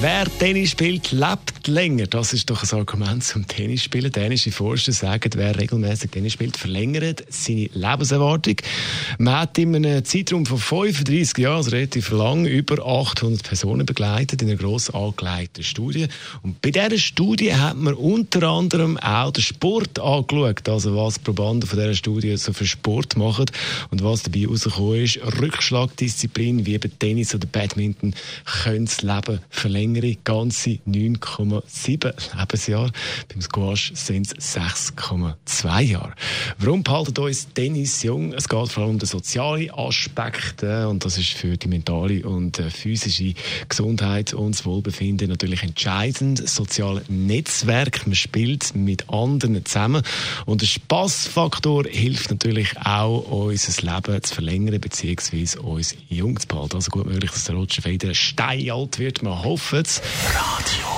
Wer Tennis spielt, lebt länger. Das ist doch ein Argument zum Tennisspielen. Dänische Forscher sagen, wer regelmäßig Tennis spielt, verlängert seine Lebenserwartung. Man hat in einem Zeitraum von 35 Jahren, also relativ lang, über 800 Personen begleitet in einer gross angelegten Studie. Und bei dieser Studie hat man unter anderem auch den Sport angeschaut, also was Probanden von dieser Studie so für Sport machen. Und was dabei herausgekommen ist, Rückschlagdisziplin wie eben Tennis oder Badminton können das Leben verlängern längere ganze 9,7 Lebensjahre. Beim Squash sind es 6,2 Jahre. Warum behalten uns Tennis jung? Es geht vor allem um den sozialen Aspekt und das ist für die mentale und äh, physische Gesundheit und das Wohlbefinden natürlich entscheidend. Soziale Netzwerk, man spielt mit anderen zusammen und der Spaßfaktor hilft natürlich auch, unser Leben zu verlängern bzw. uns jung zu behalten. Also gut möglich, dass der Roger Federer steinalt wird. Man hofft es. Radio